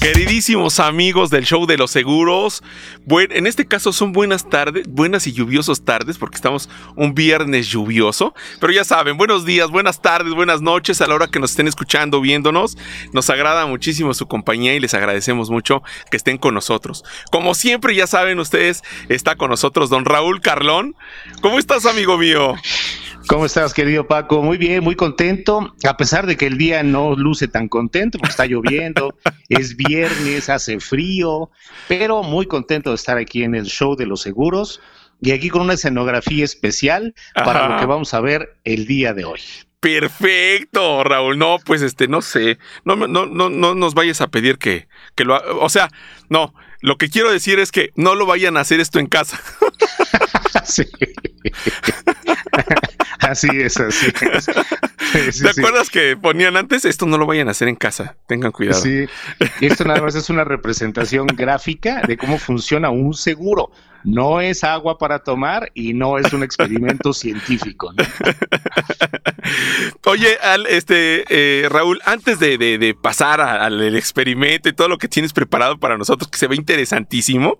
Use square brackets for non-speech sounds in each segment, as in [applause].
Queridísimos amigos del show de los seguros, bueno, en este caso son buenas tardes, buenas y lluviosas tardes, porque estamos un viernes lluvioso, pero ya saben, buenos días, buenas tardes, buenas noches a la hora que nos estén escuchando, viéndonos. Nos agrada muchísimo su compañía y les agradecemos mucho que estén con nosotros. Como siempre, ya saben ustedes, está con nosotros don Raúl Carlón. ¿Cómo estás, amigo mío? ¿Cómo estás, querido Paco? Muy bien, muy contento, a pesar de que el día no luce tan contento porque está lloviendo, [laughs] es viernes, hace frío, pero muy contento de estar aquí en el show de los seguros y aquí con una escenografía especial para lo que vamos a ver el día de hoy. Perfecto, Raúl. No, pues este, no sé. No, no, no, no nos vayas a pedir que, que lo O sea, no. Lo que quiero decir es que no lo vayan a hacer esto en casa. [laughs] sí. [laughs] así es, así es. ¿Te acuerdas que ponían antes? Esto no lo vayan a hacer en casa, tengan cuidado. Sí, esto nada más es una representación gráfica de cómo funciona un seguro. No es agua para tomar y no es un experimento científico. [laughs] Oye, este eh, Raúl, antes de, pasar al experimento y todo lo que tienes preparado para nosotros, que se ve interesantísimo,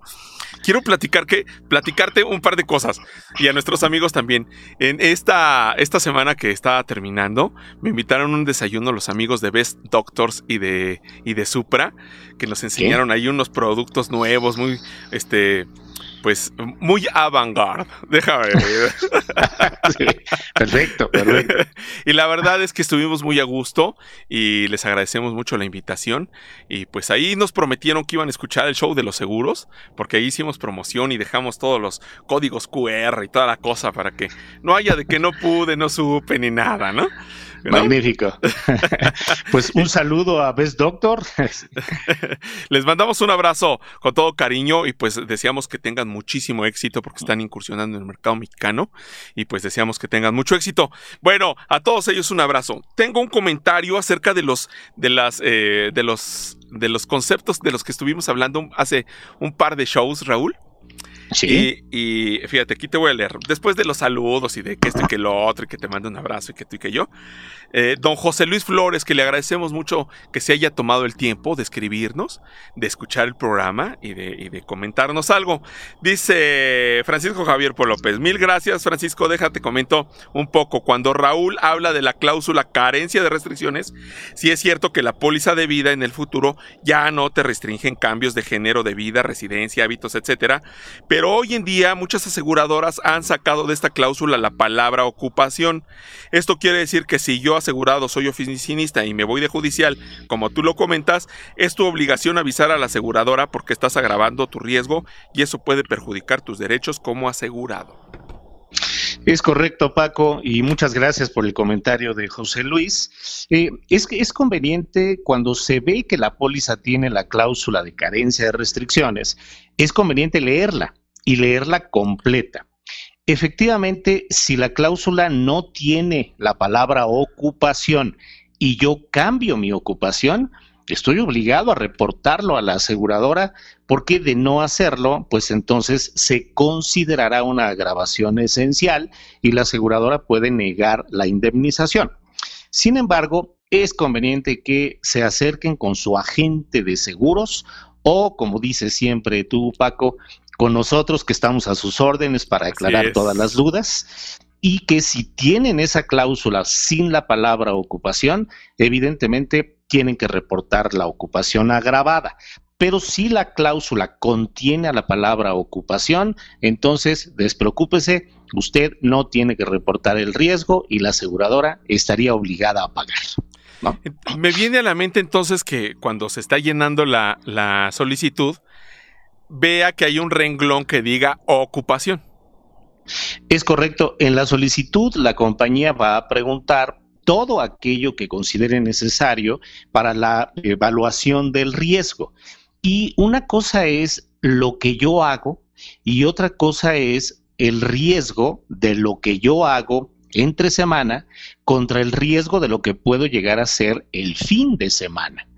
quiero platicar que, platicarte un par de cosas y a nuestros amigos también. En esta, esta semana que estaba terminando, me invitaron a un desayuno los amigos de Best Doctors y de, y de Supra, que nos enseñaron ahí unos productos nuevos, muy, este, pues muy avant-garde. Déjame ver. [laughs] perfecto, perfecto. [laughs] Y la verdad es que estuvimos muy a gusto y les agradecemos mucho la invitación. Y pues ahí nos prometieron que iban a escuchar el show de los seguros, porque ahí hicimos promoción y dejamos todos los códigos QR y toda la cosa para que no haya de que no pude, no supe ni nada, ¿no? Magnífico. [laughs] pues un saludo a Best Doctor. [laughs] Les mandamos un abrazo con todo cariño y pues deseamos que tengan muchísimo éxito porque están incursionando en el mercado mexicano y pues deseamos que tengan mucho éxito. Bueno, a todos ellos un abrazo. Tengo un comentario acerca de los de las eh, de los de los conceptos de los que estuvimos hablando hace un par de shows, Raúl. Y, fíjate, aquí te voy a leer. Después de los saludos y de que esto y que lo otro, y que te mando un abrazo y que tú y que yo, eh, don José Luis Flores, que le agradecemos mucho que se haya tomado el tiempo de escribirnos, de escuchar el programa y de, comentarnos algo. Dice Francisco Javier López, mil gracias Francisco, déjate comento un poco. Cuando Raúl habla de la cláusula carencia de restricciones, sí es cierto que la póliza de vida en el futuro ya no te restringen cambios de género de vida, residencia, hábitos, etcétera, pero hoy en día muchas aseguradoras han sacado de esta cláusula la palabra ocupación. Esto quiere decir que si yo asegurado soy oficinista y me voy de judicial, como tú lo comentas, es tu obligación avisar a la aseguradora porque estás agravando tu riesgo y eso puede perjudicar tus derechos como asegurado. Es correcto, Paco, y muchas gracias por el comentario de José Luis. Eh, es conveniente cuando se ve que la póliza tiene la cláusula de carencia de restricciones, es conveniente leerla y leerla completa. Efectivamente, si la cláusula no tiene la palabra ocupación y yo cambio mi ocupación, estoy obligado a reportarlo a la aseguradora porque de no hacerlo, pues entonces se considerará una agravación esencial y la aseguradora puede negar la indemnización. Sin embargo, es conveniente que se acerquen con su agente de seguros o, como dice siempre tú, Paco, con nosotros que estamos a sus órdenes para aclarar todas las dudas y que si tienen esa cláusula sin la palabra ocupación, evidentemente tienen que reportar la ocupación agravada. Pero si la cláusula contiene a la palabra ocupación, entonces despreocúpese, usted no tiene que reportar el riesgo y la aseguradora estaría obligada a pagar. Me viene a la mente entonces que cuando se está llenando la, la solicitud, vea que hay un renglón que diga ocupación. Es correcto. En la solicitud, la compañía va a preguntar todo aquello que considere necesario para la evaluación del riesgo. Y una cosa es lo que yo hago y otra cosa es el riesgo de lo que yo hago entre semana contra el riesgo de lo que puedo llegar a ser el fin de semana.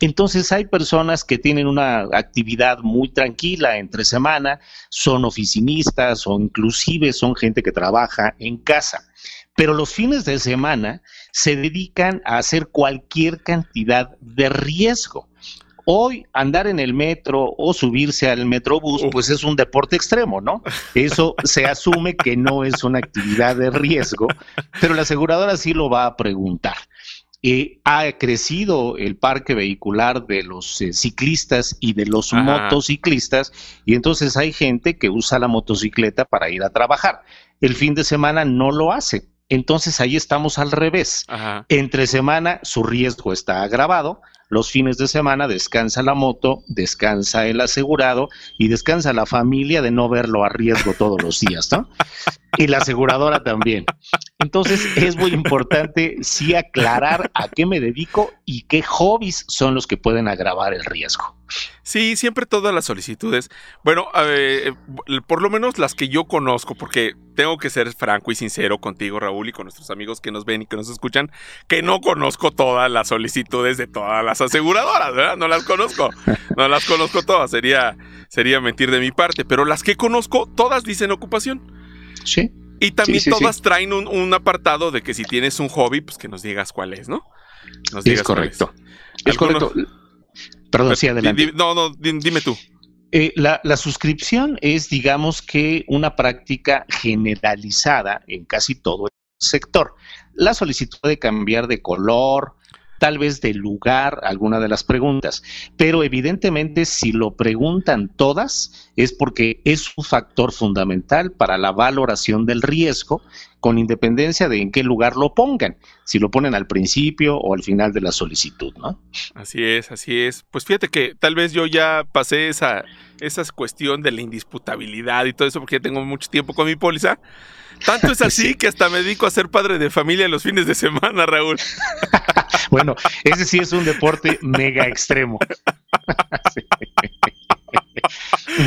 Entonces hay personas que tienen una actividad muy tranquila entre semana, son oficinistas o inclusive son gente que trabaja en casa, pero los fines de semana se dedican a hacer cualquier cantidad de riesgo. Hoy andar en el metro o subirse al metrobús, pues es un deporte extremo, ¿no? Eso se asume que no es una actividad de riesgo, pero la aseguradora sí lo va a preguntar. Eh, ha crecido el parque vehicular de los eh, ciclistas y de los motociclistas y entonces hay gente que usa la motocicleta para ir a trabajar. El fin de semana no lo hace. Entonces ahí estamos al revés. Entre semana su riesgo está agravado, los fines de semana descansa la moto, descansa el asegurado y descansa la familia de no verlo a riesgo todos los días, ¿no? Y la aseguradora también. Entonces es muy importante sí aclarar a qué me dedico y qué hobbies son los que pueden agravar el riesgo. Sí, siempre todas las solicitudes. Bueno, por lo menos las que yo conozco, porque tengo que ser franco y sincero contigo, Raúl, y con nuestros amigos que nos ven y que nos escuchan, que no conozco todas las solicitudes de todas las aseguradoras, ¿verdad? No las conozco. No las conozco todas. Sería, sería mentir de mi parte. Pero las que conozco, todas dicen ocupación. Sí. Y también todas traen un, apartado de que si tienes un hobby, pues que nos digas cuál es, ¿no? es correcto. Es correcto. Perdón, sí, adelante. no, no, dime tú. Eh, la, la, suscripción es, digamos que, una práctica generalizada en casi todo el sector. La solicitud de cambiar de color, tal vez de lugar alguna de las preguntas, pero evidentemente si lo preguntan todas es porque es un factor fundamental para la valoración del riesgo con independencia de en qué lugar lo pongan, si lo ponen al principio o al final de la solicitud, ¿no? Así es, así es. Pues fíjate que tal vez yo ya pasé esa, esa cuestión de la indisputabilidad y todo eso porque ya tengo mucho tiempo con mi póliza. Tanto es [laughs] así que hasta me dedico a ser padre de familia los fines de semana, Raúl. [laughs] bueno, ese sí es un deporte mega extremo. [laughs]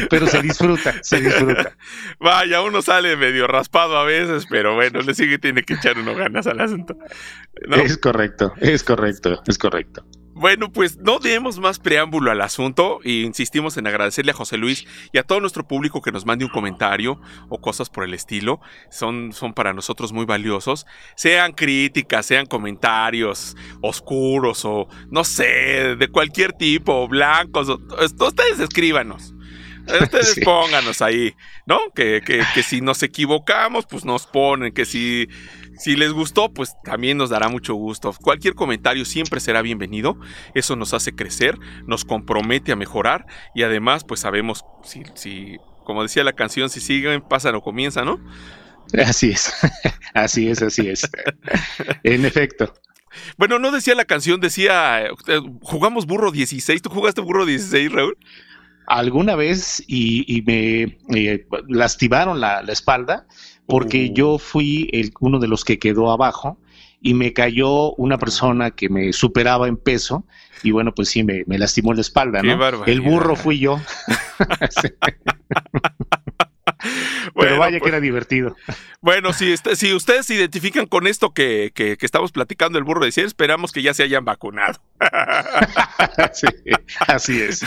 pero se disfruta, se disfruta. Vaya, uno sale medio raspado a veces, pero bueno, le sigue, tiene que echar uno ganas al asunto. Es correcto, es correcto, es correcto. Bueno, pues no demos más preámbulo al asunto e insistimos en agradecerle a José Luis y a todo nuestro público que nos mande un comentario o cosas por el estilo. Son, son para nosotros muy valiosos. Sean críticas, sean comentarios oscuros o no sé, de cualquier tipo, blancos. ustedes escríbanos. Ustedes pónganos ahí, ¿no? Que, que, que si nos equivocamos, pues nos ponen, que si si les gustó, pues también nos dará mucho gusto. Cualquier comentario siempre será bienvenido. Eso nos hace crecer, nos compromete a mejorar y además, pues sabemos si, si como decía la canción, si siguen, pasan o comienzan, ¿no? [laughs] Así es, así es, así es. [laughs] en efecto. Bueno, no decía la canción, decía, eh, jugamos burro 16. ¿Tú jugaste burro 16, Raúl? Alguna vez y, me lastimaron la, la espalda porque yo fui el, uno de los que quedó abajo y me cayó una persona que me superaba en peso y bueno, pues sí, me, lastimó la espalda, ¿no? el burro fui yo. [laughs] [laughs] Pero vaya que pues era divertido. Bueno, si, si ustedes se identifican con esto que, que, estamos platicando el burro de 100, esperamos que ya se hayan vacunado. [laughs] sí, así es.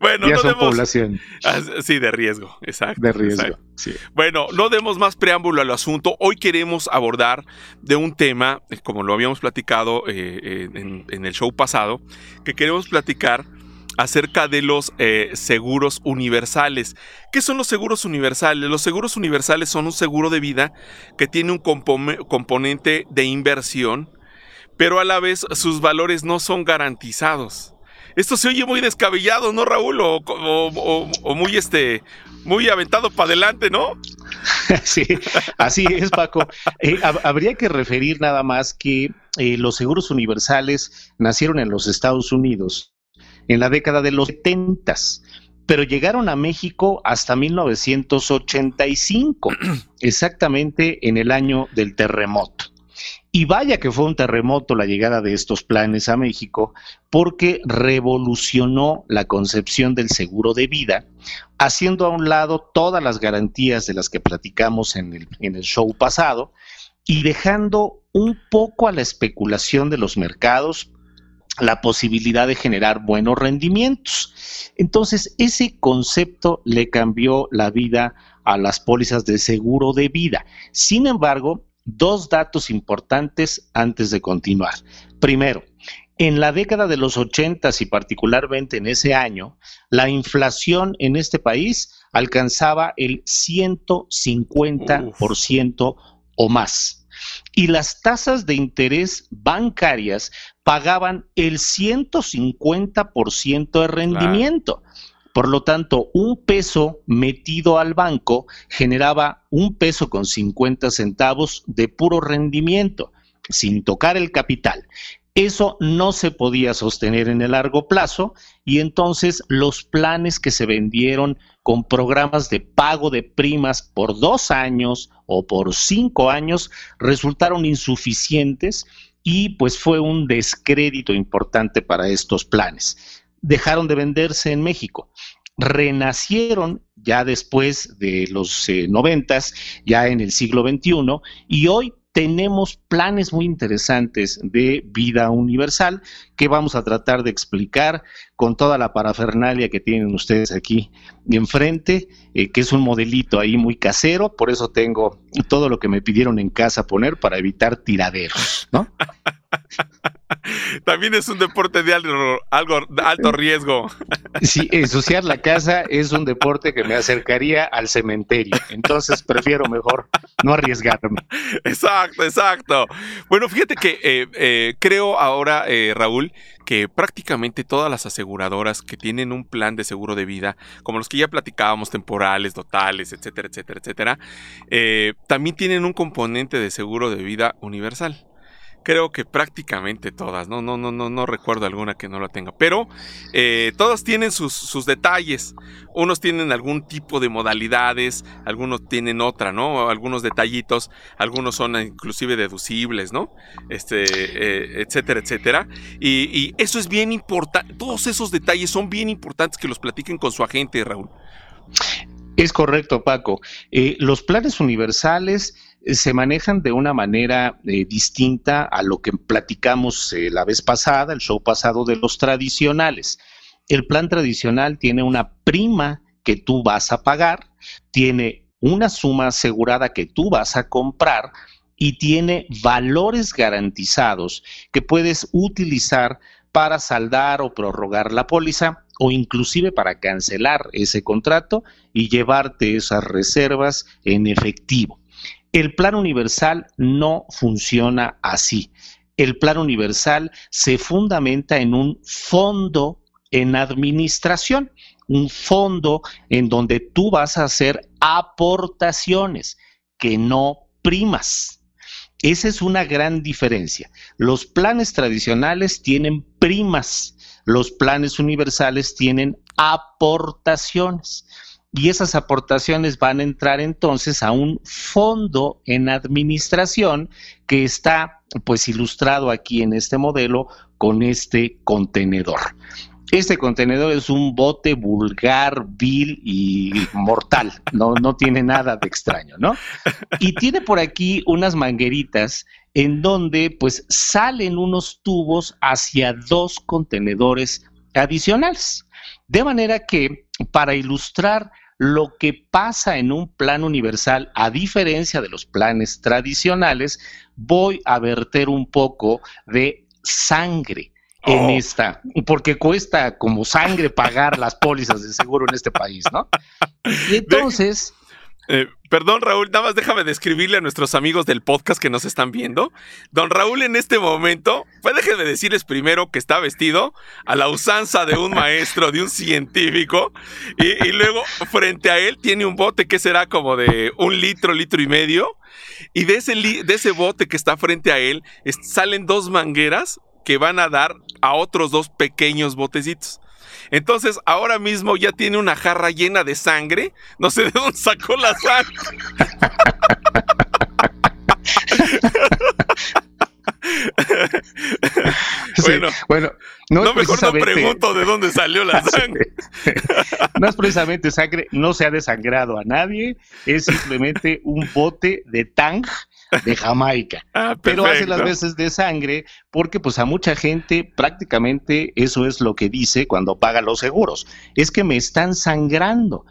bueno, ya no son población. Ah, sí, de riesgo, exacto. De riesgo, sí. Bueno, no demos más preámbulo al asunto. Hoy queremos abordar de un tema, eh, como lo habíamos platicado eh, en, en el show pasado, que queremos platicar acerca de los eh, seguros universales. ¿Qué son los seguros universales? Los seguros universales son un seguro de vida que tiene un componente de inversión, pero a la vez sus valores no son garantizados. Esto se oye muy descabellado, ¿no, Raúl? O, muy, este, muy aventado para adelante, ¿no? [laughs] Sí, así es, Paco. Eh, habría que referir nada más que eh, los seguros universales nacieron en los Estados Unidos en la década de los 70, pero llegaron a México hasta 1985, [clears throat] exactamente en el año del terremoto. Y vaya que fue un terremoto la llegada de estos planes a México, porque revolucionó la concepción del seguro de vida, haciendo a un lado todas las garantías de las que platicamos en el, en el show pasado y dejando un poco a la especulación de los mercados la posibilidad de generar buenos rendimientos. Entonces, ese concepto le cambió la vida a las pólizas de seguro de vida. Sin embargo, dos datos importantes antes de continuar. Primero, En la década de los 80 y particularmente en ese año, la inflación en este país alcanzaba el 150% o más. Y las tasas de interés bancarias pagaban el 150% de rendimiento. Por lo tanto, un peso metido al banco generaba un peso con 50 centavos de puro rendimiento, sin tocar el capital. Eso no se podía sostener en el largo plazo y entonces los planes que se vendieron con programas de pago de primas por dos años o por cinco años resultaron insuficientes y pues fue un descrédito importante para estos planes. Dejaron de venderse en México renacieron ya después de los eh, noventas, ya en el siglo XXI, y hoy tenemos planes muy interesantes de vida universal que vamos a tratar de explicar con toda la parafernalia que tienen ustedes aquí enfrente, eh, que es un modelito ahí muy casero, por eso tengo todo lo que me pidieron en casa poner para evitar tiraderos, ¿no? [laughs] También es un deporte de algo, alto riesgo. Sí, ensuciar la casa es un deporte que me acercaría al cementerio. Entonces prefiero mejor no arriesgarme. Exacto, exacto. Bueno, fíjate que eh, eh, creo ahora, eh, Raúl, que prácticamente todas las aseguradoras que tienen un plan de seguro de vida, como los que ya platicábamos, temporales, totales, etcétera, etcétera, etcétera, también tienen un componente de seguro de vida universal creo que prácticamente todas, no, no, no, no, no recuerdo alguna que no la tenga, pero eh, todas tienen sus, sus, detalles. Unos tienen algún tipo de modalidades, algunos tienen otra, ¿no? Algunos detallitos, algunos son inclusive deducibles, ¿no? Este, eh, etcétera, etcétera. Y, eso es bien importante, todos esos detalles son bien importantes que los platiquen con su agente, Raúl. Es correcto, Paco. Eh, los planes universales se manejan de una manera eh, distinta a lo que platicamos la vez pasada, el show pasado de los tradicionales. El plan tradicional tiene una prima que tú vas a pagar, tiene una suma asegurada que tú vas a comprar y tiene valores garantizados que puedes utilizar para saldar o prorrogar la póliza o inclusive para cancelar ese contrato y llevarte esas reservas en efectivo. El plan universal no funciona así. El plan universal se fundamenta en un fondo en administración, un fondo en donde tú vas a hacer aportaciones que no primas. Esa es una gran diferencia. Los planes tradicionales tienen primas, los planes universales tienen aportaciones y esas aportaciones van a entrar entonces a un fondo en administración que está pues ilustrado aquí en este modelo con este contenedor. Este contenedor es un bote vulgar, vil y mortal, no, no tiene nada de extraño, ¿no? Y tiene por aquí unas mangueritas en donde pues salen unos tubos hacia dos contenedores adicionales. De manera que para ilustrar lo que pasa en un plan universal, a diferencia de los planes tradicionales, voy a verter un poco de sangre en oh. esta, porque cuesta como sangre pagar las pólizas de seguro en este país, ¿no? [laughs] Y entonces... Eh, perdón, Raúl, nada más déjame describirle a nuestros amigos del podcast que nos están viendo. Don Raúl en este momento, pues déjenme decirles primero que está vestido a la usanza de un maestro, de un científico, y, luego frente a él tiene un bote que será como de un litro, litro y medio, y de ese, de ese bote que está frente a él salen dos mangueras que van a dar a otros dos pequeños botecitos. Entonces, ahora mismo ya tiene una jarra llena de sangre. No sé de dónde sacó la sangre. bueno, bueno, no, mejor no pregunto de dónde salió la [laughs] sangre. no es precisamente sangre, no se ha desangrado a nadie, es simplemente un bote de tang de Jamaica. [laughs] Ah, pero hace las veces de sangre porque pues a mucha gente prácticamente eso es lo que dice cuando paga los seguros. Es que me están sangrando.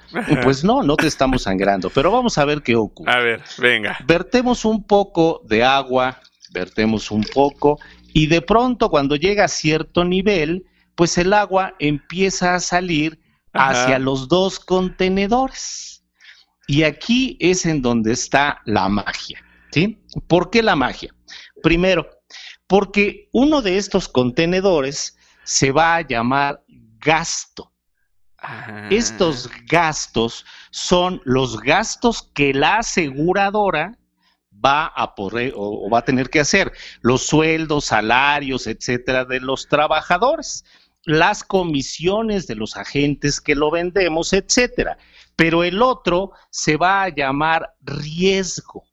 Pues no, no te estamos sangrando, pero vamos a ver qué ocurre. A ver, venga. Vertemos un poco de agua, vertemos un poco y de pronto cuando llega a cierto nivel, pues el agua empieza a salir hacia los dos contenedores. Y aquí es en donde está la magia, ¿sí? ¿Por qué la magia? Primero, porque uno de estos contenedores se va a llamar gasto. Estos gastos son los gastos que la aseguradora va a poder o, va a tener que hacer, los sueldos, salarios, etcétera, de los trabajadores, las comisiones de los agentes que lo vendemos, etcétera. Pero el otro se va a llamar riesgo.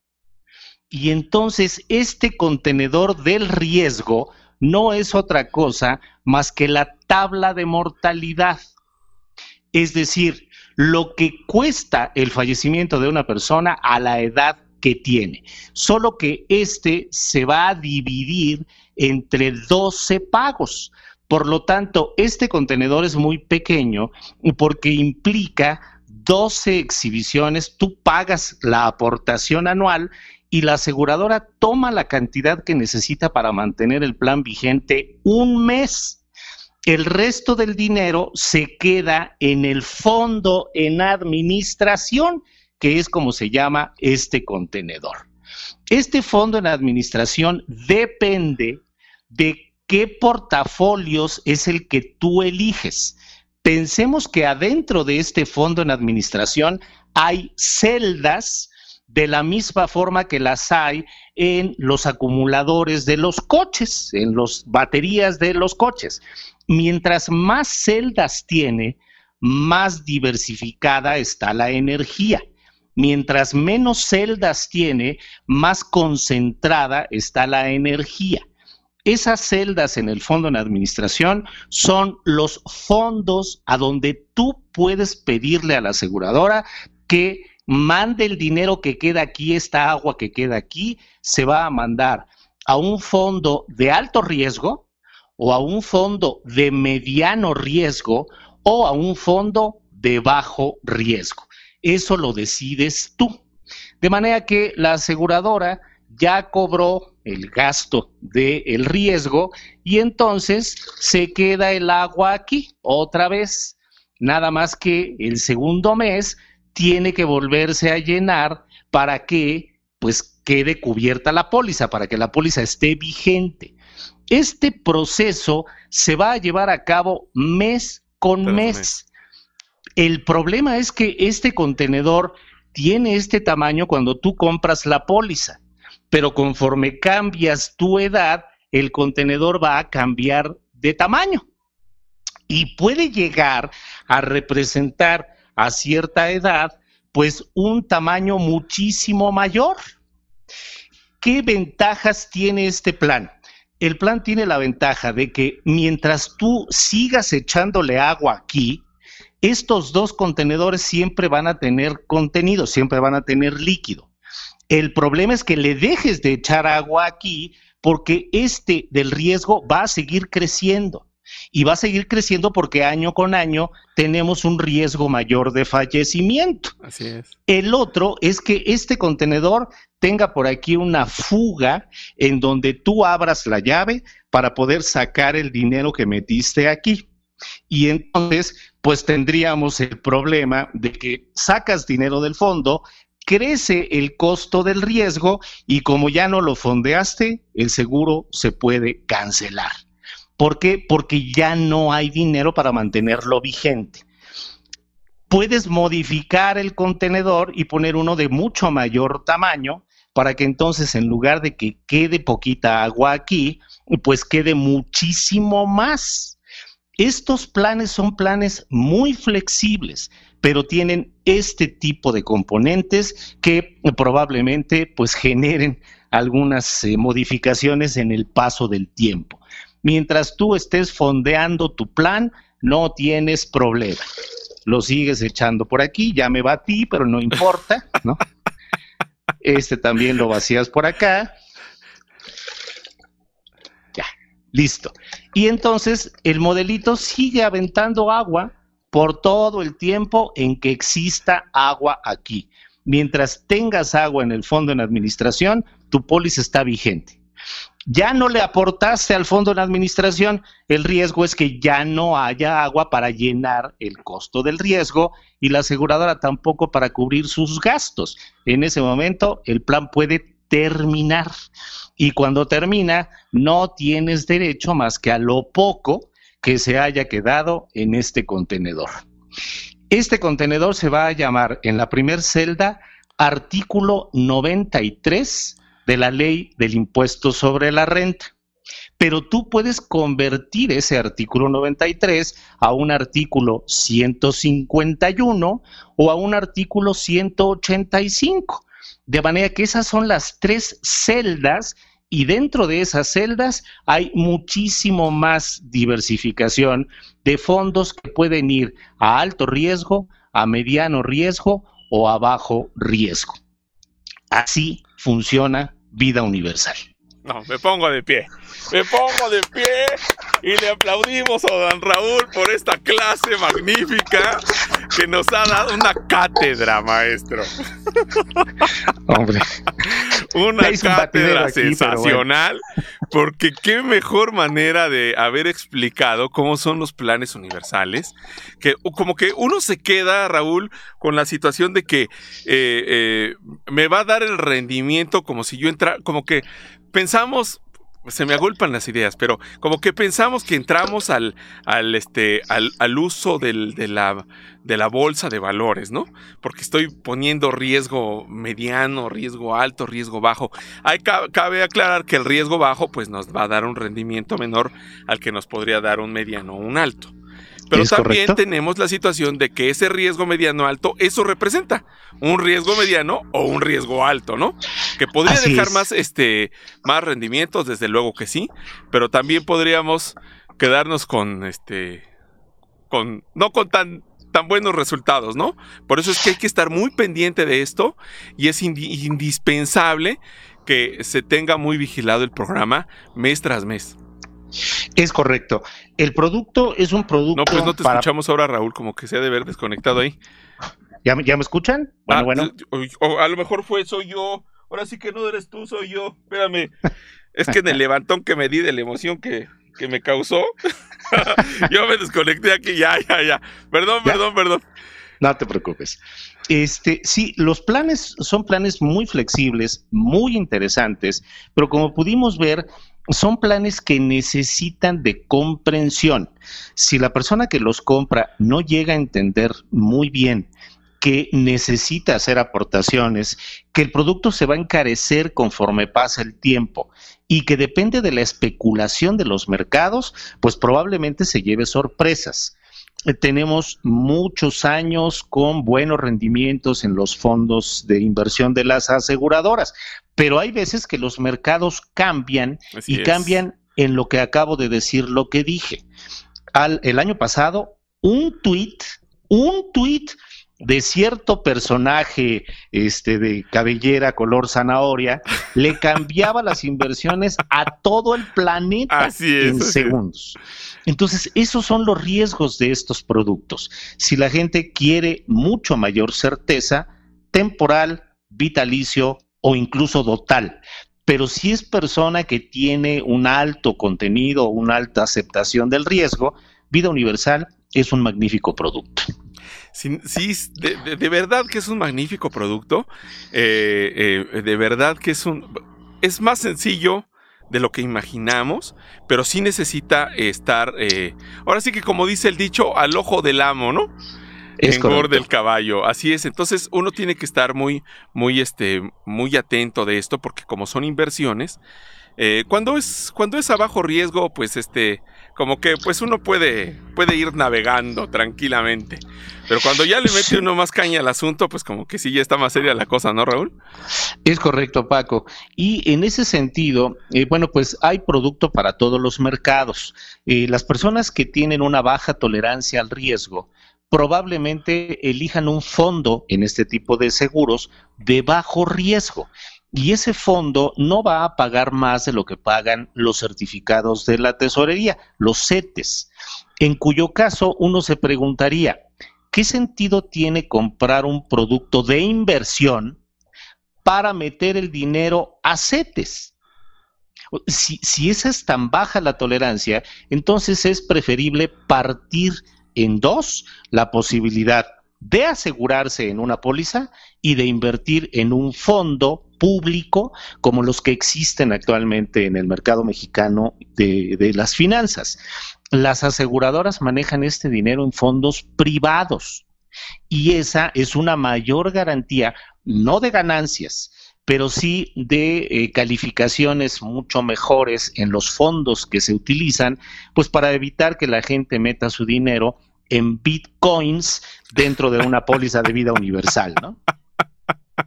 Y entonces este contenedor del riesgo no es otra cosa más que la tabla de mortalidad. Es decir, lo que cuesta el fallecimiento de una persona a la edad que tiene. Solo que este se va a dividir entre 12 pagos. Por lo tanto, este contenedor es muy pequeño porque implica 12 exhibiciones. Tú pagas la aportación anual y la aseguradora toma la cantidad que necesita para mantener el plan vigente un mes. El resto del dinero se queda en el fondo en administración que es como se llama este contenedor. Este fondo en administración depende de qué portafolios es el que tú eliges. Pensemos que adentro de este fondo en administración hay celdas de la misma forma que las hay en los acumuladores de los coches, en las baterías de los coches. Mientras más celdas tiene, más diversificada está la energía mientras menos celdas tiene, más concentrada está la energía. Esas celdas en el fondo en administración son los fondos a donde tú puedes pedirle a la aseguradora que mande el dinero que queda aquí, esta agua que queda aquí, se va a mandar a un fondo de alto riesgo o a un fondo de mediano riesgo o a un fondo de bajo riesgo eso lo decides tú. De manera que la aseguradora ya cobró el gasto del riesgo y entonces se queda el agua aquí otra vez. Nada más que el segundo mes tiene que volverse a llenar para que pues quede cubierta la póliza, para que la póliza esté vigente. Este proceso se va a llevar a cabo mes con mes. El problema es que este contenedor tiene este tamaño cuando tú compras la póliza, pero conforme cambias tu edad, el contenedor va a cambiar de tamaño y puede llegar a representar a cierta edad pues un tamaño muchísimo mayor. ¿Qué ventajas tiene este plan? El plan tiene la ventaja de que mientras tú sigas echándole agua aquí, estos dos contenedores siempre van a tener contenido, siempre van a tener líquido. El problema es que le dejes de echar agua aquí porque este del riesgo va a seguir creciendo y va a seguir creciendo porque año con año tenemos un riesgo mayor de fallecimiento. Así es. El otro es que este contenedor tenga por aquí una fuga en donde tú abras la llave para poder sacar el dinero que metiste aquí. Y entonces, pues tendríamos el problema de que sacas dinero del fondo, crece el costo del riesgo y como ya no lo fondeaste, el seguro se puede cancelar. ¿Por qué? Porque ya no hay dinero para mantenerlo vigente. Puedes modificar el contenedor y poner uno de mucho mayor tamaño para que entonces en lugar de que quede poquita agua aquí, pues quede muchísimo más. Estos planes son planes muy flexibles, pero tienen este tipo de componentes que probablemente pues generen algunas eh, modificaciones en el paso del tiempo. Mientras tú estés fondeando tu plan, no tienes problema. Lo sigues echando por aquí, ya me ti, pero no importa, ¿no? Este también lo vacías por acá Listo. Y entonces el modelito sigue aventando agua por todo el tiempo en que exista agua aquí. Mientras tengas agua en el fondo en administración, tu póliza está vigente. Ya no le aportaste al fondo de administración, el riesgo es que ya no haya agua para llenar el costo del riesgo y la aseguradora tampoco para cubrir sus gastos. En ese momento el plan puede terminar y cuando termina no tienes derecho más que a lo poco que se haya quedado en este contenedor. Este contenedor se va a llamar en la primer celda artículo 93 de la ley del impuesto sobre la renta. Pero tú puedes convertir ese artículo 93 a un artículo 151 o a un artículo 185. De manera que esas son las tres celdas y dentro de esas celdas hay muchísimo más diversificación de fondos que pueden ir a alto riesgo, a mediano riesgo o a bajo riesgo. Así funciona vida universal. No, me pongo de pie. Me pongo de pie y le aplaudimos a don Raúl por esta clase magnífica que nos ha dado una cátedra, maestro. Hombre. una cátedra sensacional, porque qué mejor manera de haber explicado cómo son los planes universales, que como que uno se queda, Raúl, con la situación de que eh, eh, me va a dar el rendimiento como si yo entrara, como que pensamos, se me agolpan las ideas, pero como que pensamos que entramos al, al, este, al, uso del, de, la, de la bolsa de valores, ¿no? Porque estoy poniendo riesgo mediano, riesgo alto, riesgo bajo. Hay, cabe aclarar que el riesgo bajo pues nos va a dar un rendimiento menor al que nos podría dar un mediano o un alto. Pero también tenemos la situación de que ese riesgo mediano alto, eso representa un riesgo mediano o un riesgo alto, ¿no? Que podría dejar más, este, más rendimientos, desde luego que sí, pero también podríamos quedarnos con, este, con, no con tan, tan buenos resultados, ¿no? Por eso es que hay que estar muy pendiente de esto y es indispensable que se tenga muy vigilado el programa mes tras mes. Es correcto. El producto es un producto. No, pues no te escuchamos ahora, Raúl, como que se ha de haber desconectado ahí. ¿Ya, ya me escuchan? Bueno, ah, bueno. O, a lo mejor fue, soy yo. Ahora sí que no eres tú, soy yo. Espérame. Es que en el [laughs] levantón que me di de la emoción que, que me causó, [laughs] yo me desconecté aquí. Ya, ya, ya. Perdón, perdón, perdón. No te preocupes. Este, sí, los planes son planes muy flexibles, muy interesantes, pero como pudimos ver, son planes que necesitan de comprensión. Si la persona que los compra no llega a entender muy bien que necesita hacer aportaciones, que el producto se va a encarecer conforme pasa el tiempo y que depende de la especulación de los mercados, pues probablemente se lleve sorpresas tenemos muchos años con buenos rendimientos en los fondos de inversión de las aseguradoras, pero hay veces que los mercados cambian y cambian en lo que acabo de decir, lo que dije. Al, el año pasado, un tuit, un tuit de cierto personaje este, de cabellera color zanahoria le [laughs] cambiaba las inversiones a todo el planeta en segundos. Entonces, esos son los riesgos de estos productos. Si la gente quiere mucho mayor certeza, temporal, vitalicio o incluso total. Pero si es persona que tiene un alto contenido, una alta aceptación del riesgo, Vida Universal es un magnífico producto. Sí, de, verdad que es un magnífico producto. Eh, eh, de verdad que es un. Es más sencillo de lo que imaginamos, pero sí necesita estar. Eh, ahora sí que, como dice el dicho, al ojo del amo, ¿no? Es Engorde del caballo, así es. Entonces uno tiene que estar muy, muy, este, muy atento de esto, porque como son inversiones, cuando es, cuando es a bajo riesgo, pues este, como que pues uno puede, puede ir navegando tranquilamente. Pero cuando ya le mete uno más caña al asunto, pues como que sí ya está más seria la cosa, ¿no, Raúl? Es correcto, Paco. Y en ese sentido, eh, bueno, pues hay producto para todos los mercados. Eh, las personas que tienen una baja tolerancia al riesgo, probablemente elijan un fondo en este tipo de seguros de bajo riesgo y ese fondo no va a pagar más de lo que pagan los certificados de la tesorería, los CETES, en cuyo caso uno se preguntaría, ¿qué sentido tiene comprar un producto de inversión para meter el dinero a CETES? Si, si esa es tan baja la tolerancia, entonces es preferible partir en dos la posibilidad de asegurarse en una póliza y de invertir en un fondo público como los que existen actualmente en el mercado mexicano de, las finanzas. Las aseguradoras manejan este dinero en fondos privados y esa es una mayor garantía, no de ganancias, pero sí de eh, calificaciones mucho mejores en los fondos que se utilizan, pues para evitar que la gente meta su dinero en bitcoins dentro de una póliza de vida universal, ¿no?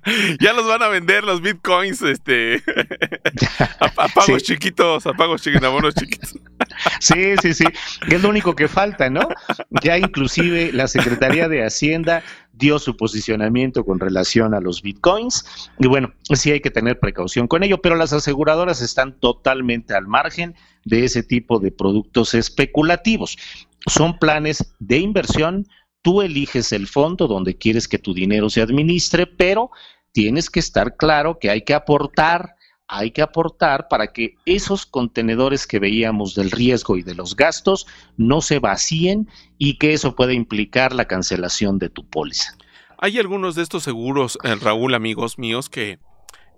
[laughs] ya los van a vender los bitcoins, este, [laughs] a, pagos chiquitos, a pagos chiquitos, chiquitos. sí, sí, sí, es lo único que falta, ¿no? Ya inclusive la Secretaría de Hacienda dio su posicionamiento con relación a los bitcoins y bueno, sí hay que tener precaución con ello, pero las aseguradoras están totalmente al margen de ese tipo de productos especulativos. Son planes de inversión Tú eliges el fondo donde quieres que tu dinero se administre, pero tienes que estar claro que hay que aportar, hay que aportar para que esos contenedores que veíamos del riesgo y de los gastos no se vacíen y que eso pueda implicar la cancelación de tu póliza. Hay algunos de estos seguros, eh, Raúl, amigos míos, que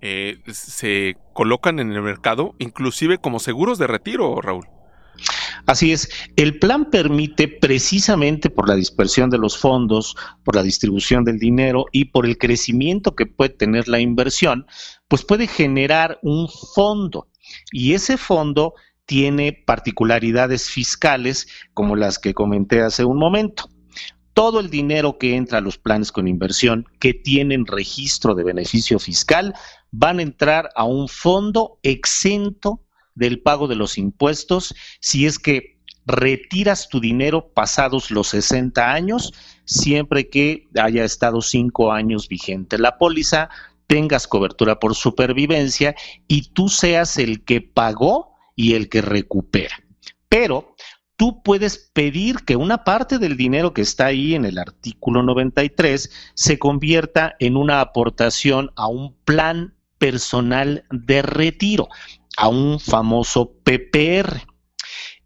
eh, se colocan en el mercado, inclusive como seguros de retiro, Raúl. Así es, el plan permite precisamente por la dispersión de los fondos, por la distribución del dinero y por el crecimiento que puede tener la inversión, pues puede generar un fondo y ese fondo tiene particularidades fiscales como las que comenté hace un momento. Todo el dinero que entra a los planes con inversión que tienen registro de beneficio fiscal van a entrar a un fondo exento del pago de los impuestos si es que retiras tu dinero pasados los 60 años, siempre que haya estado cinco años vigente la póliza, tengas cobertura por supervivencia y tú seas el que pagó y el que recupera. Pero tú puedes pedir que una parte del dinero que está ahí en el artículo 93 se convierta en una aportación a un plan personal de retiro a un famoso PPR.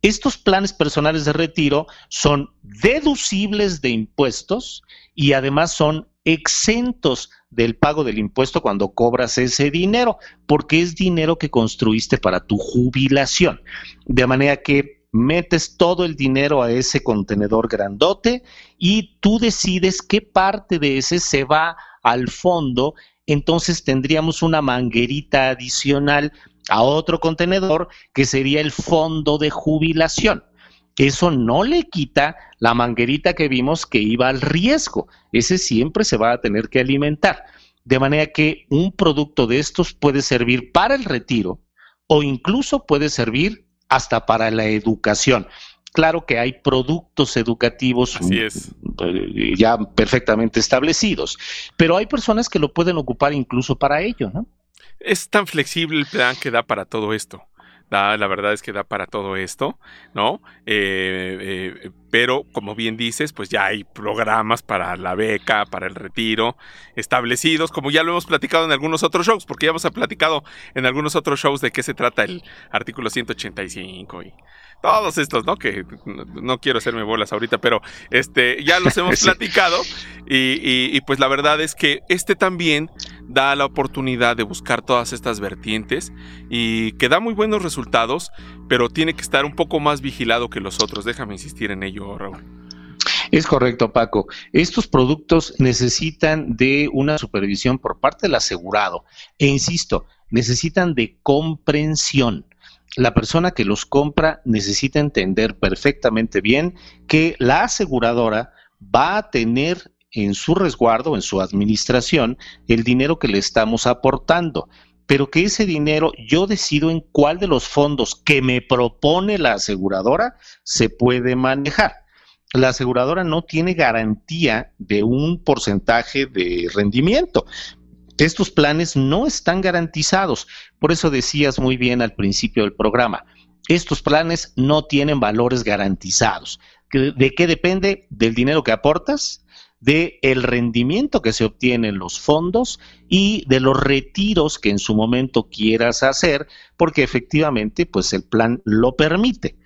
Estos planes personales de retiro son deducibles de impuestos y además son exentos del pago del impuesto cuando cobras ese dinero, porque es dinero que construiste para tu jubilación. De manera que metes todo el dinero a ese contenedor grandote y tú decides qué parte de ese se va al fondo, entonces tendríamos una manguerita adicional a otro contenedor que sería el fondo de jubilación. Eso no le quita la manguerita que vimos que iba al riesgo. Ese siempre se va a tener que alimentar. De manera que un producto de estos puede servir para el retiro o incluso puede servir hasta para la educación. Claro que hay productos educativos ya perfectamente establecidos, pero hay personas que lo pueden ocupar incluso para ello, ¿no? Es tan flexible el plan que da para todo esto. Da, la verdad es que da para todo esto, ¿no? Eh, eh, pero como bien dices, pues ya hay programas para la beca, para el retiro, establecidos, como ya lo hemos platicado en algunos otros shows, porque ya hemos platicado en algunos otros shows de qué se trata el artículo 185 y todos estos, ¿no? Que no, quiero hacerme bolas ahorita, pero este, ya los hemos [laughs] platicado y, pues la verdad es que este también da la oportunidad de buscar todas estas vertientes y que da muy buenos resultados, pero tiene que estar un poco más vigilado que los otros. Déjame insistir en ello, Raúl. Es correcto, Paco. Estos productos necesitan de una supervisión por parte del asegurado e, insisto, necesitan de comprensión la persona que los compra necesita entender perfectamente bien que la aseguradora va a tener en su resguardo, en su administración, el dinero que le estamos aportando, pero que ese dinero yo decido en cuál de los fondos que me propone la aseguradora se puede manejar. La aseguradora no tiene garantía de un porcentaje de rendimiento, estos planes no están garantizados. Por eso decías muy bien al principio del programa, estos planes no tienen valores garantizados. ¿De qué depende? Del dinero que aportas, de el rendimiento que se obtiene en los fondos y de los retiros que en su momento quieras hacer, porque efectivamente pues el plan lo permite.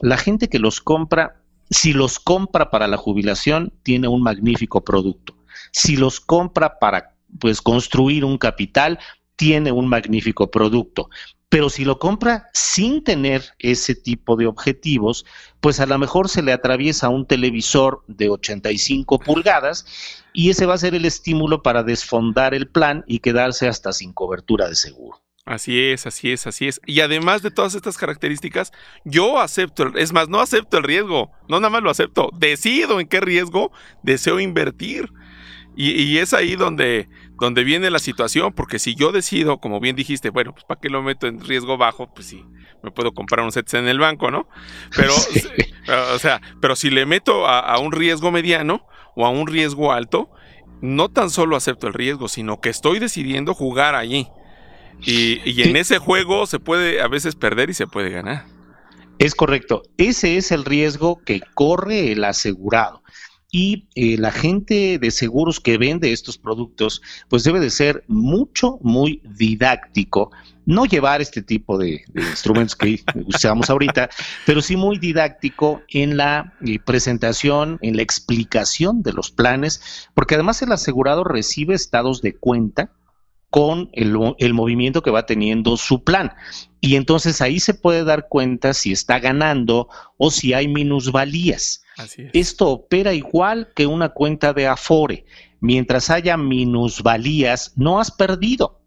La gente que los compra, si los compra para la jubilación, tiene un magnífico producto. Si los compra para pues construir un capital, tiene un magnífico producto. Pero si lo compra sin tener ese tipo de objetivos, pues a lo mejor se le atraviesa un televisor de 85 pulgadas y ese va a ser el estímulo para desfondar el plan y quedarse hasta sin cobertura de seguro. Así es, así es, así es. Y además de todas estas características, yo acepto, es más, no acepto el riesgo, no nada más lo acepto, decido en qué riesgo deseo invertir. Y, es ahí donde, donde viene la situación, porque si yo decido, como bien dijiste, bueno, pues ¿para qué lo meto en riesgo bajo? Pues sí, me puedo comprar un set en el banco, ¿no? Pero, [laughs] o sea, pero si le meto a, un riesgo mediano o a un riesgo alto, no tan solo acepto el riesgo, sino que estoy decidiendo jugar allí. Y, y en ese juego se puede a veces perder y se puede ganar. Es correcto. Ese es el riesgo que corre el asegurado y eh, la gente de seguros que vende estos productos, pues debe de ser mucho, muy didáctico. No llevar este tipo de, instrumentos que [laughs] usamos ahorita, pero sí muy didáctico en la eh, presentación, en la explicación de los planes, porque además el asegurado recibe estados de cuenta con el, el, movimiento que va teniendo su plan. Y entonces ahí se puede dar cuenta si está ganando o si hay minusvalías. Esto opera igual que una cuenta de Afore. Mientras haya minusvalías, no has perdido.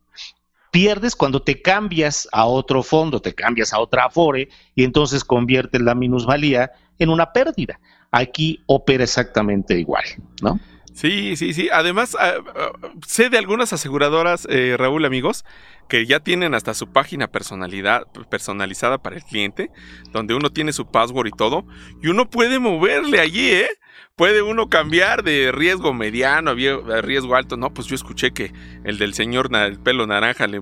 Pierdes cuando te cambias a otro fondo, te cambias a otra Afore y entonces conviertes la minusvalía en una pérdida. Aquí opera exactamente igual, ¿no? Sí, sí, sí. Además, ah, ah, sé de algunas aseguradoras, eh, Raúl, amigos, que ya tienen hasta su página personalidad, personalizada para el cliente, donde uno tiene su password y todo, y uno puede moverle allí, ¿eh? Puede uno cambiar de riesgo mediano a riesgo alto. No, pues yo escuché que el del señor el pelo naranja le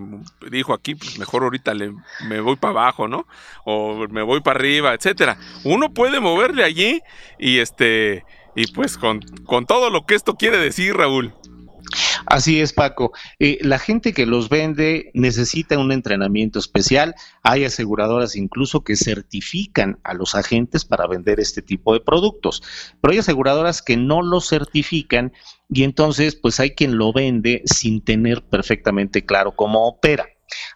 dijo aquí, pues mejor ahorita le, me voy para abajo, ¿no? O me voy para arriba, etcétera. Uno puede moverle allí y este y pues con, con todo lo que esto quiere decir, Raúl. Así es, Paco. Eh, la gente que los vende necesita un entrenamiento especial. Hay aseguradoras incluso que certifican a los agentes para vender este tipo de productos. Pero hay aseguradoras que no lo certifican y entonces pues hay quien lo vende sin tener perfectamente claro cómo opera.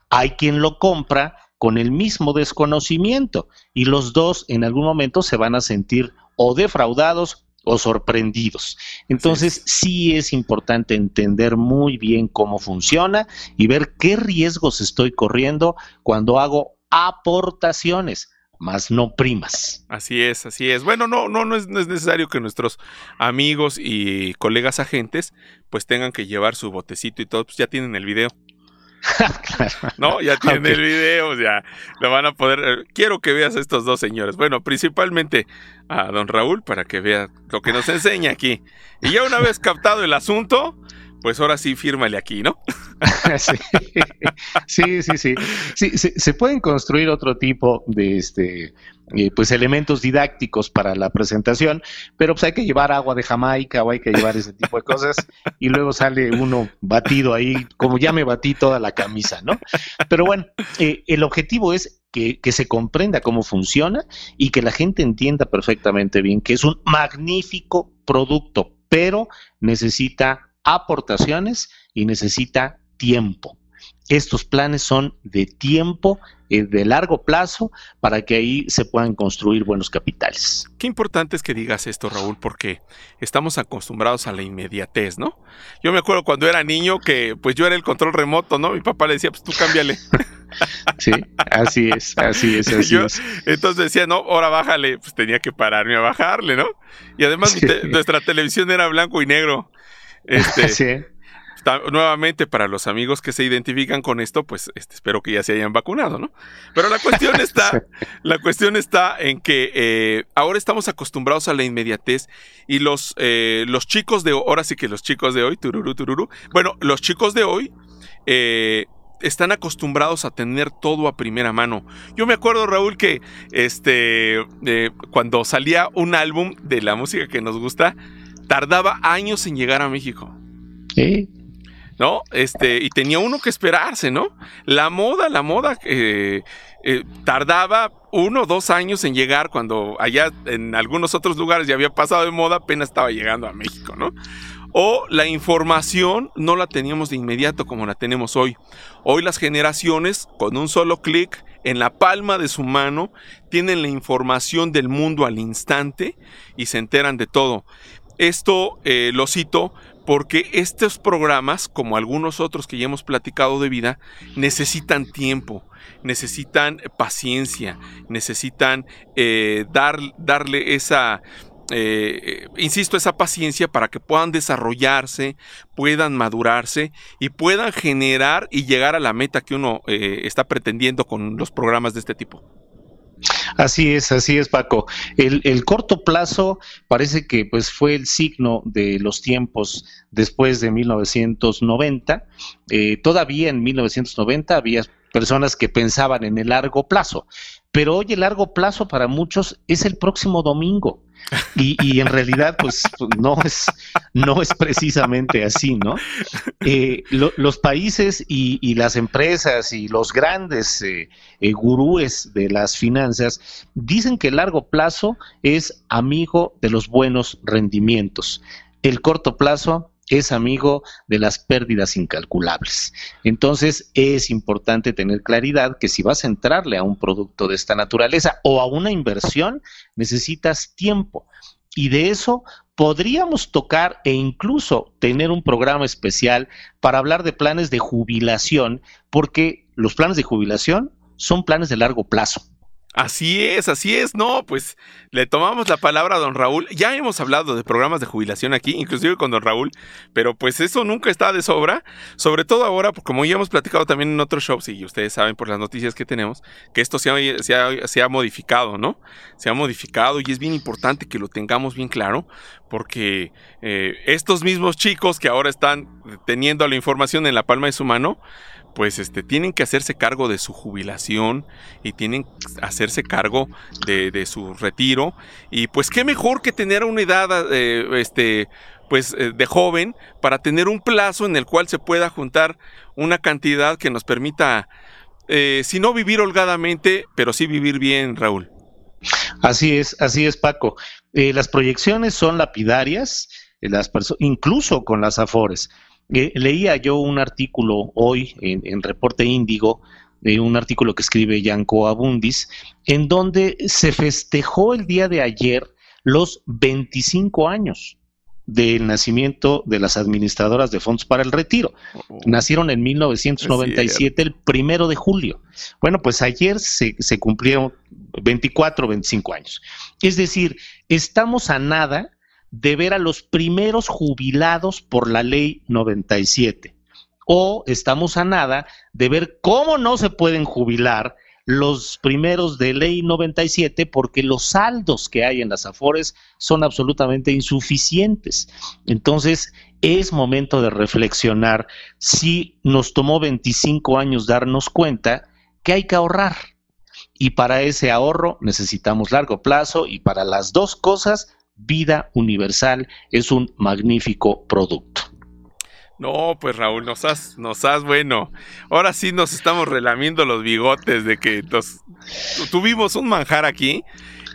Hay quien lo compra con el mismo desconocimiento y los dos en algún momento se van a sentir o defraudados o sorprendidos. Entonces, sí es importante entender muy bien cómo funciona y ver qué riesgos estoy corriendo cuando hago aportaciones más no primas. Así es, así es. Bueno, no, no, no es, necesario que nuestros amigos y colegas agentes pues tengan que llevar su botecito y todo, pues ya tienen el video. [laughs] No, ya tienen el video, ya lo van a poder. Eh, quiero que veas a estos dos señores. Bueno, principalmente a don Raúl para que vea lo que nos enseña aquí. Y ya una vez captado el asunto, pues ahora sí fírmale aquí, ¿no? [laughs] sí, sí, sí. sí. se, pueden construir otro tipo de este eh, pues elementos didácticos para la presentación, pero pues hay que llevar agua de Jamaica o hay que llevar ese tipo de cosas y luego sale uno batido ahí, como ya me batí toda la camisa, ¿no? Pero bueno, eh, el objetivo es que, que, se comprenda cómo funciona y que la gente entienda perfectamente bien que es un magnífico producto, pero necesita aportaciones y necesita tiempo. Estos planes son de tiempo, eh, de largo plazo, para que ahí se puedan construir buenos capitales. Qué importante es que digas esto, Raúl, porque estamos acostumbrados a la inmediatez, ¿no? Yo me acuerdo cuando era niño que pues yo era el control remoto, ¿no? Mi papá le decía, pues tú cámbiale. [laughs] Sí, así es, así es, así es. Entonces decía, no, ahora bájale, pues tenía que pararme a bajarle, ¿no? Y además nuestra televisión era blanco y negro. Este, [laughs] sí nuevamente, para los amigos que se identifican con esto, pues este, espero que ya se hayan vacunado, ¿no? Pero la cuestión [laughs] está, la cuestión está en que eh, ahora estamos acostumbrados a la inmediatez y los, eh, los chicos de ahora sí que los chicos de hoy, tururú, tururú, bueno, los chicos de hoy eh, están acostumbrados a tener todo a primera mano. Yo me acuerdo, Raúl, que este, cuando salía un álbum de la música que nos gusta, tardaba años en llegar a México. Sí. ¿No? Este, y tenía uno que esperarse, ¿no? La moda, la moda eh, eh, tardaba uno o dos años en llegar cuando allá en algunos otros lugares ya había pasado de moda, apenas estaba llegando a México, ¿no? O la información no la teníamos de inmediato como la tenemos hoy. Hoy las generaciones, con un solo clic en la palma de su mano, tienen la información del mundo al instante y se enteran de todo. Esto eh, lo cito porque estos programas, como algunos otros que ya hemos platicado de vida, necesitan tiempo, necesitan paciencia, necesitan eh, dar, darle esa, eh, insisto, esa paciencia para que puedan desarrollarse, puedan madurarse y puedan generar y llegar a la meta que uno está pretendiendo con los programas de este tipo. Así es, así es, Paco. El, corto plazo parece que pues fue el signo de los tiempos después de 1990. Eh, todavía en 1990 había personas que pensaban en el largo plazo, pero hoy el largo plazo para muchos es el próximo domingo. Y, en realidad, pues no es, no es precisamente así, ¿no? Eh, los países y, las empresas y los grandes eh, eh, gurúes de las finanzas dicen que el largo plazo es amigo de los buenos rendimientos. El corto plazo es amigo de las pérdidas incalculables. Entonces es importante tener claridad que si vas a entrarle a un producto de esta naturaleza o a una inversión, necesitas tiempo. Y de eso podríamos tocar e incluso tener un programa especial para hablar de planes de jubilación, porque los planes de jubilación son planes de largo plazo. Así es, así es. No, pues le tomamos la palabra a don Raúl. Ya hemos hablado de programas de jubilación aquí, inclusive con don Raúl, pero pues eso nunca está de sobra. Sobre todo ahora, como ya hemos platicado también en otros shows, y ustedes saben por las noticias que tenemos, que esto se ha, se ha modificado, ¿no? Se ha modificado y es bien importante que lo tengamos bien claro, porque eh, estos mismos chicos que ahora están teniendo la información en la palma de su mano, pues este, tienen que hacerse cargo de su jubilación y tienen que hacerse cargo de, su retiro. Y pues qué mejor que tener una edad eh, este, pues, eh, de joven para tener un plazo en el cual se pueda juntar una cantidad que nos permita, eh, si no vivir holgadamente, pero sí vivir bien, Raúl. Así es, así es, Paco. las proyecciones son lapidarias, las incluso con las afores. Eh, leía yo un artículo hoy en, Reporte Índigo, de un artículo que escribe Yanko Abundis, en donde se festejó el día de ayer los 25 años del nacimiento de las administradoras de fondos para el retiro. Oh. Nacieron en 1997, el primero de julio. Bueno, pues ayer se, se cumplieron 24, 25 años. Es decir, estamos a nada de ver a los primeros jubilados por la ley 97. O estamos a nada de ver cómo no se pueden jubilar los primeros de ley 97 porque los saldos que hay en las afores son absolutamente insuficientes. Entonces, es momento de reflexionar si nos tomó 25 años darnos cuenta que hay que ahorrar. Y para ese ahorro necesitamos largo plazo y para las dos cosas Vida Universal es un magnífico producto. No, pues Raúl, nos has, nos has, bueno, ahora sí nos estamos relamiendo los bigotes de que tuvimos un manjar aquí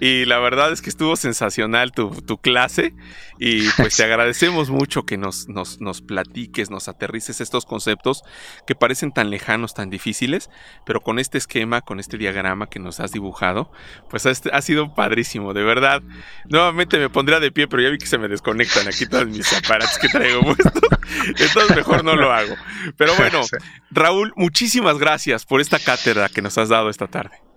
y la verdad es que estuvo sensacional tu, clase y pues te [laughs] agradecemos mucho que nos, nos, nos, platiques, nos aterrices estos conceptos que parecen tan lejanos, tan difíciles, pero con este esquema, con este diagrama que nos has dibujado, pues ha, ha sido padrísimo, de verdad. Nuevamente me pondría de pie, pero ya vi que se me desconectan aquí todos mis aparatos que traigo [laughs] puestos, entonces mejor no lo hago. Pero bueno, [laughs] Raúl, muchísimas gracias por esta cátedra que nos has dado esta tarde.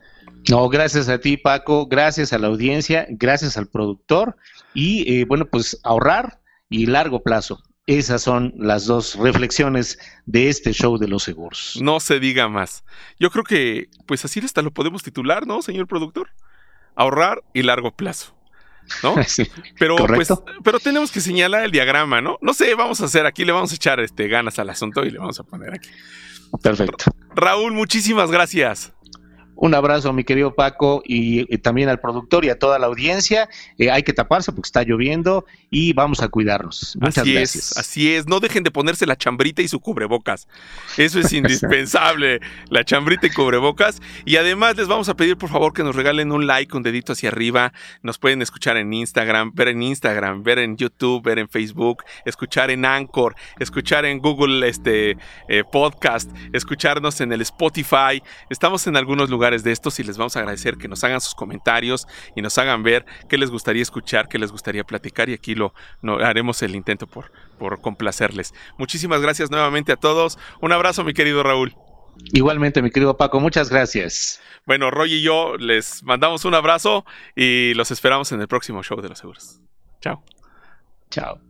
No, gracias a ti, Paco, gracias a la audiencia, gracias al productor y eh, bueno, pues ahorrar y largo plazo. Esas son las dos reflexiones de este show de los seguros. No se diga más. Yo creo que, pues así hasta lo podemos titular, ¿no, señor productor? Ahorrar y largo plazo. ¿No? [laughs] Sí, pero pues, pero tenemos que señalar el diagrama, ¿no? No sé, vamos a hacer aquí, le vamos a echar este ganas al asunto y le vamos a poner aquí. Perfecto. Raúl, muchísimas gracias. Un abrazo, mi querido Paco, y, también al productor y a toda la audiencia. Eh, hay que taparse porque está lloviendo y vamos a cuidarnos. Muchas así gracias. Es, así es. No dejen de ponerse la chambrita y su cubrebocas. Eso es [laughs] indispensable. la chambrita y cubrebocas. Y además les vamos a pedir, por favor, que nos regalen un like, un dedito hacia arriba. Nos pueden escuchar en Instagram, ver en Instagram, ver en YouTube, ver en Facebook, escuchar en Anchor, escuchar en Google este, eh, Podcast, escucharnos en el Spotify. Estamos en algunos lugares de estos y les vamos a agradecer que nos hagan sus comentarios y nos hagan ver qué les gustaría escuchar, qué les gustaría platicar y aquí lo haremos el intento por, por complacerles. Muchísimas gracias nuevamente a todos. Un abrazo, mi querido Raúl. Igualmente, mi querido Paco, muchas gracias. Bueno, Roy y yo les mandamos un abrazo y los esperamos en el próximo show de los seguros. Chao. Chao.